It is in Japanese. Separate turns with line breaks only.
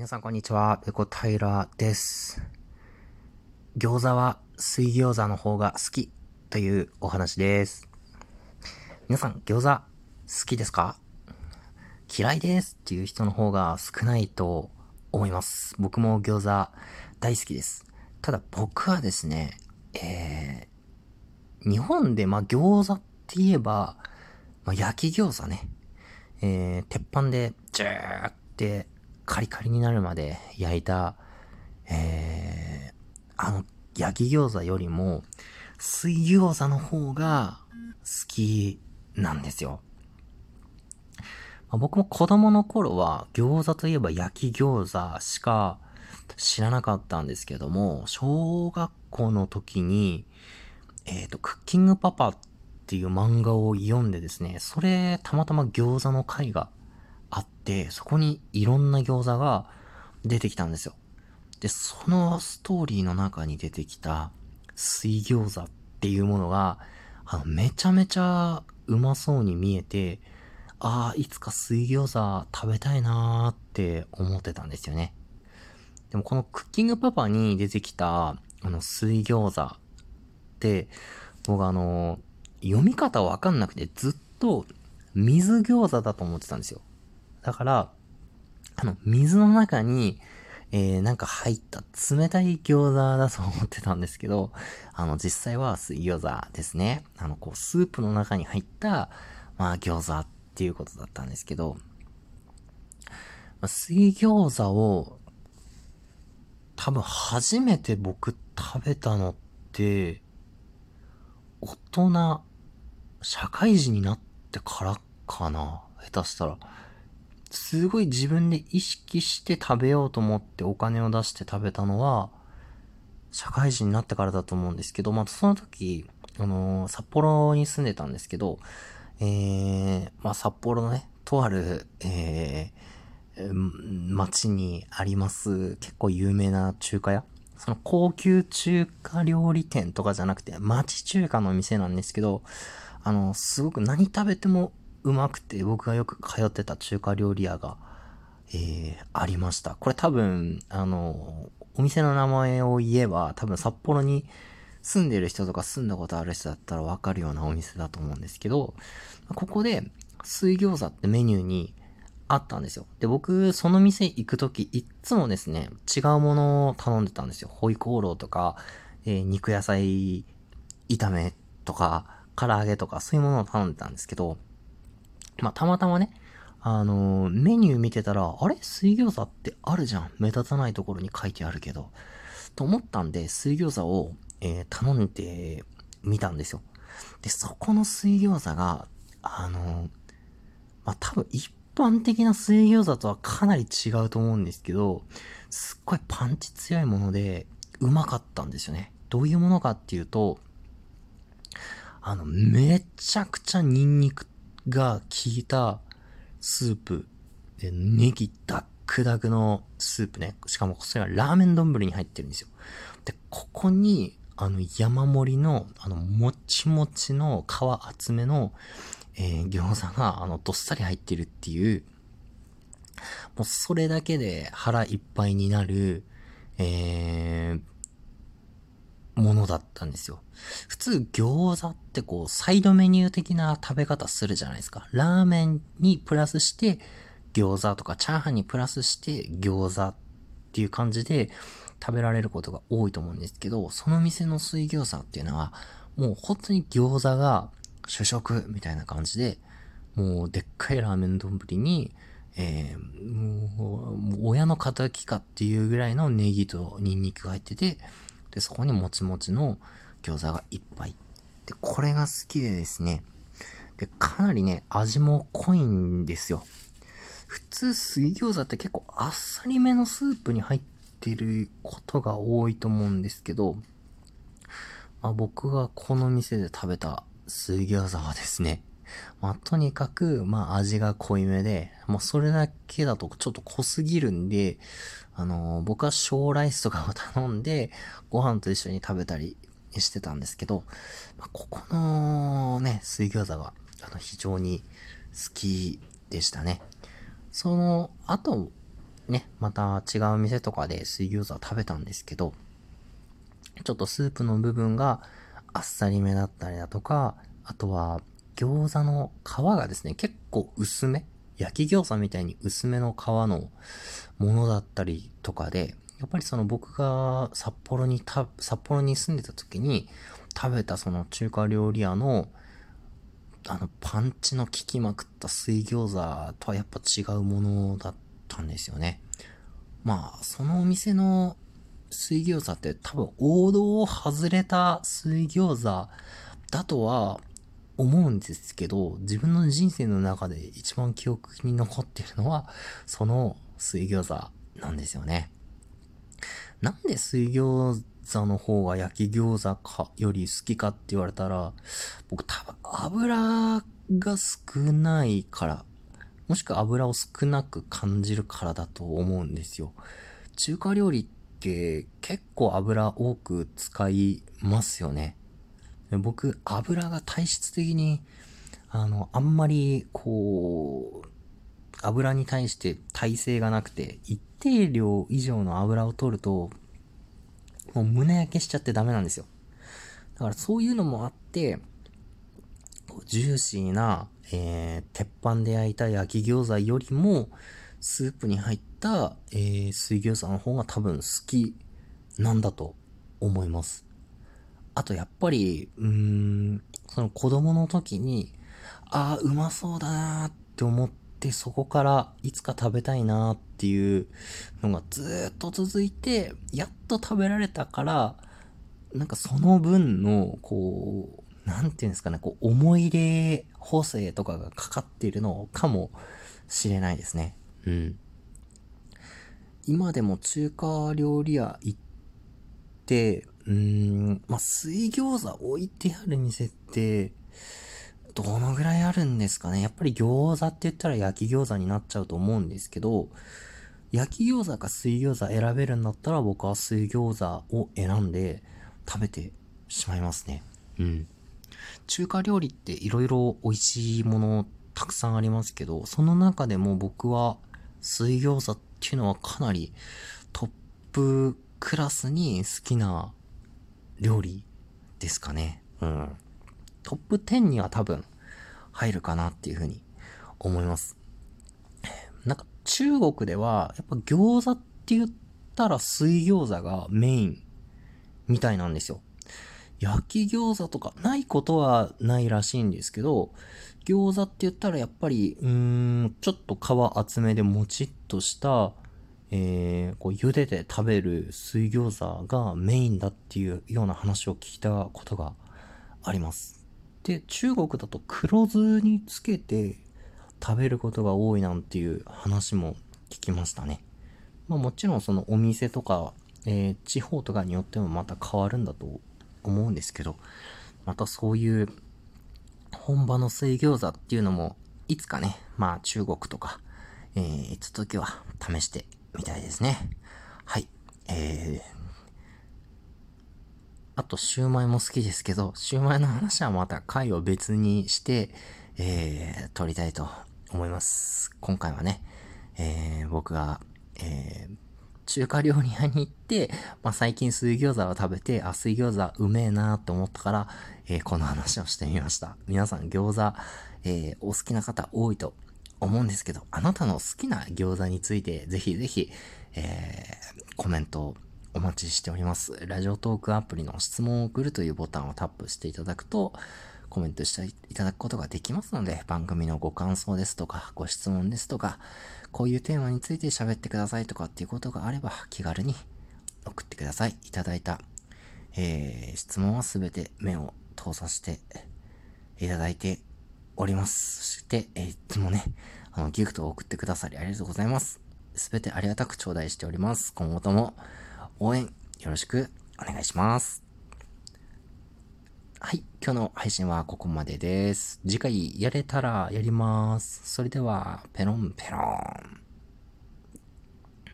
皆さんこんにちは、ペコ平です。餃子は水餃子の方が好きというお話です。皆さん餃子好きですか？嫌いですっていう人の方が少ないと思います。僕も餃子大好きです。ただ僕はですね、えー、日本でまあ餃子って言えば、まあ、焼き餃子ね。えー、鉄板でジューってカリカリになるまで焼いた、えー、あの、焼き餃子よりも、水餃子の方が好きなんですよ。まあ、僕も子供の頃は餃子といえば焼き餃子しか知らなかったんですけども、小学校の時に、えっ、ー、と、クッキングパパっていう漫画を読んでですね、それたまたま餃子の回がて、そこにいろんな餃子が出てきたんですよ。で、そのストーリーの中に出てきた水餃子っていうものが、あの、めちゃめちゃうまそうに見えて、ああ、いつか水餃子食べたいなーって思ってたんですよね。でもこのクッキングパパに出てきた、あの、水餃子って、僕あの、読み方わかんなくてずっと水餃子だと思ってたんですよ。だから、あの、水の中に、えー、なんか入った冷たい餃子だと思ってたんですけど、あの、実際は水餃子ですね。あの、こう、スープの中に入った、まあ、餃子っていうことだったんですけど、ま、水餃子を、多分初めて僕食べたのって、大人、社会人になってからかな下手したら。すごい自分で意識して食べようと思ってお金を出して食べたのは、社会人になってからだと思うんですけど、またその時、あのー、札幌に住んでたんですけど、えー、まあ、札幌のね、とある、えー、街にあります、結構有名な中華屋。その高級中華料理店とかじゃなくて、町中華の店なんですけど、あの、すごく何食べてもうまくて僕がよく通ってた中華料理屋が、えー、ありました。これ多分、あの、お店の名前を言えば多分札幌に住んでる人とか住んだことある人だったらわかるようなお店だと思うんですけど、ここで水餃子ってメニューにあったんですよ。で、僕、その店行くとき、いっつもですね、違うものを頼んでたんですよ。ホイコーローとか、えー、肉野菜炒めとか、唐揚げとか、そういうものを頼んでたんですけど、まあ、たまたまね、あのー、メニュー見てたら、あれ？水餃子ってあるじゃん。目立たないところに書いてあるけど。と思ったんで、水餃子を、えー、頼んでみたんですよ。で、そこの水餃子が、あのー、まあ、多分一般的な水餃子とはかなり違うと思うんですけど、すっごいパンチ強いもので、うまかったんですよね。どういうものかっていうと、あの、めちゃくちゃニンニクが効いたスープで、ネギダックダクのスープね。しかもそれがラーメン丼に入ってるんですよ。で、ここに、あの、山盛りの、あの、もちもちの皮厚めの、えー、餃子が、あの、どっさり入ってるっていう、もうそれだけで腹いっぱいになる、えー、ものだったんですよ。普通餃子ってこう、サイドメニュー的な食べ方するじゃないですか。ラーメンにプラスして餃子とか、チャーハンにプラスして餃子っていう感じで食べられることが多いと思うんですけど、その店の水餃子っていうのは、もう本当に餃子が主食みたいな感じで、もうでっかいラーメン丼に、えー、もう、親の仇かっていうぐらいのネギとニンニクが入ってて、で、そこにもちもちの餃子がいっぱい。で、これが好きでですね。で、かなりね、味も濃いんですよ。普通水餃子って結構あっさりめのスープに入ってることが多いと思うんですけど、まあ、僕がこの店で食べた水餃子はですね、まあ、とにかく、まあ、味が濃いめで、もうそれだけだとちょっと濃すぎるんで、あのー、僕は小ライスとかを頼んで、ご飯と一緒に食べたりしてたんですけど、まあ、ここのね、水餃子が、あの、非常に好きでしたね。その、あと、ね、また違う店とかで水餃子食べたんですけど、ちょっとスープの部分があっさりめだったりだとか、あとは餃子の皮がですね、結構薄め焼き餃子みたいに薄めの皮のものだったりとかで、やっぱりその僕が札幌にた、札幌に住んでた時に食べたその中華料理屋のあのパンチの効きまくった水餃子とはやっぱ違うものだったんですよね。まあ、そのお店の水餃子って多分王道を外れた水餃子だとは思うんですけど、自分の人生の中で一番記憶に残っているのは、その水餃子なんですよね。なんで水餃子の方が焼き餃子かより好きかって言われたら、僕多分油が少ないから、もしくは油を少なく感じるからだと思うんですよ。中華料理って結構油多く使いますよね。僕、油が体質的に、あの、あんまり、こう、油に対して耐性がなくて、一定量以上の油を取ると、もう胸焼けしちゃってダメなんですよ。だからそういうのもあって、ジューシーな、えー、鉄板で焼いた焼き餃子よりも、スープに入った、えー、水餃子の方が多分好きなんだと思います。あとやっぱり、うーん、その子供の時に、ああ、うまそうだなって思って、そこからいつか食べたいなっていうのがずっと続いて、やっと食べられたから、なんかその分の、こう、なんていうんですかね、こう、思い入れ補正とかがかかっているのかもしれないですね。うん。今でも中華料理屋行って、うーん、まあ、水餃子置いてある店って、どのぐらいあるんですかねやっぱり餃子って言ったら焼き餃子になっちゃうと思うんですけど、焼き餃子か水餃子選べるんだったら僕は水餃子を選んで食べてしまいますね。うん。中華料理って色々美味しいものたくさんありますけど、その中でも僕は水餃子っていうのはかなりトップクラスに好きな料理ですかね。うん。トップ10には多分入るかなっていうふうに思います。なんか中国ではやっぱ餃子って言ったら水餃子がメインみたいなんですよ。焼き餃子とかないことはないらしいんですけど、餃子って言ったらやっぱり、うーん、ちょっと皮厚めでもちっとした、えー、こう茹でて食べる水餃子がメインだっていうような話を聞いたことがあります。で、中国だと黒酢につけて食べることが多いなんていう話も聞きましたね。まあもちろんそのお店とか、えー、地方とかによってもまた変わるんだと思うんですけど、またそういう本場の水餃子っていうのもいつかね、まあ中国とか、えー、いつ時は試してみたいですね。はい。えー、あと、シューマイも好きですけど、シューマイの話はまた回を別にして、えー、撮りたいと思います。今回はね、えー、僕が、えー、中華料理屋に行って、まあ、最近水餃子を食べて、あ、水餃子うめえなと思ったから、えー、この話をしてみました。皆さん餃子、えー、お好きな方多いと思うんですけど、あなたの好きな餃子について、ぜひぜひ、えー、コメントをお待ちしております。ラジオトークアプリの質問を送るというボタンをタップしていただくと、コメントしていただくことができますので、番組のご感想ですとか、ご質問ですとか、こういうテーマについて喋ってくださいとかっていうことがあれば、気軽に送ってください。いただいた、えー、質問はすべて目を通させていただいております。そして、えー、いつもね、あの、ギフトを送ってくださりありがとうございます。すべてありがたく頂戴しております。今後とも応援よろしくお願いします。はい。今日の配信はここまでです。次回やれたらやります。それでは、ペロンペロン。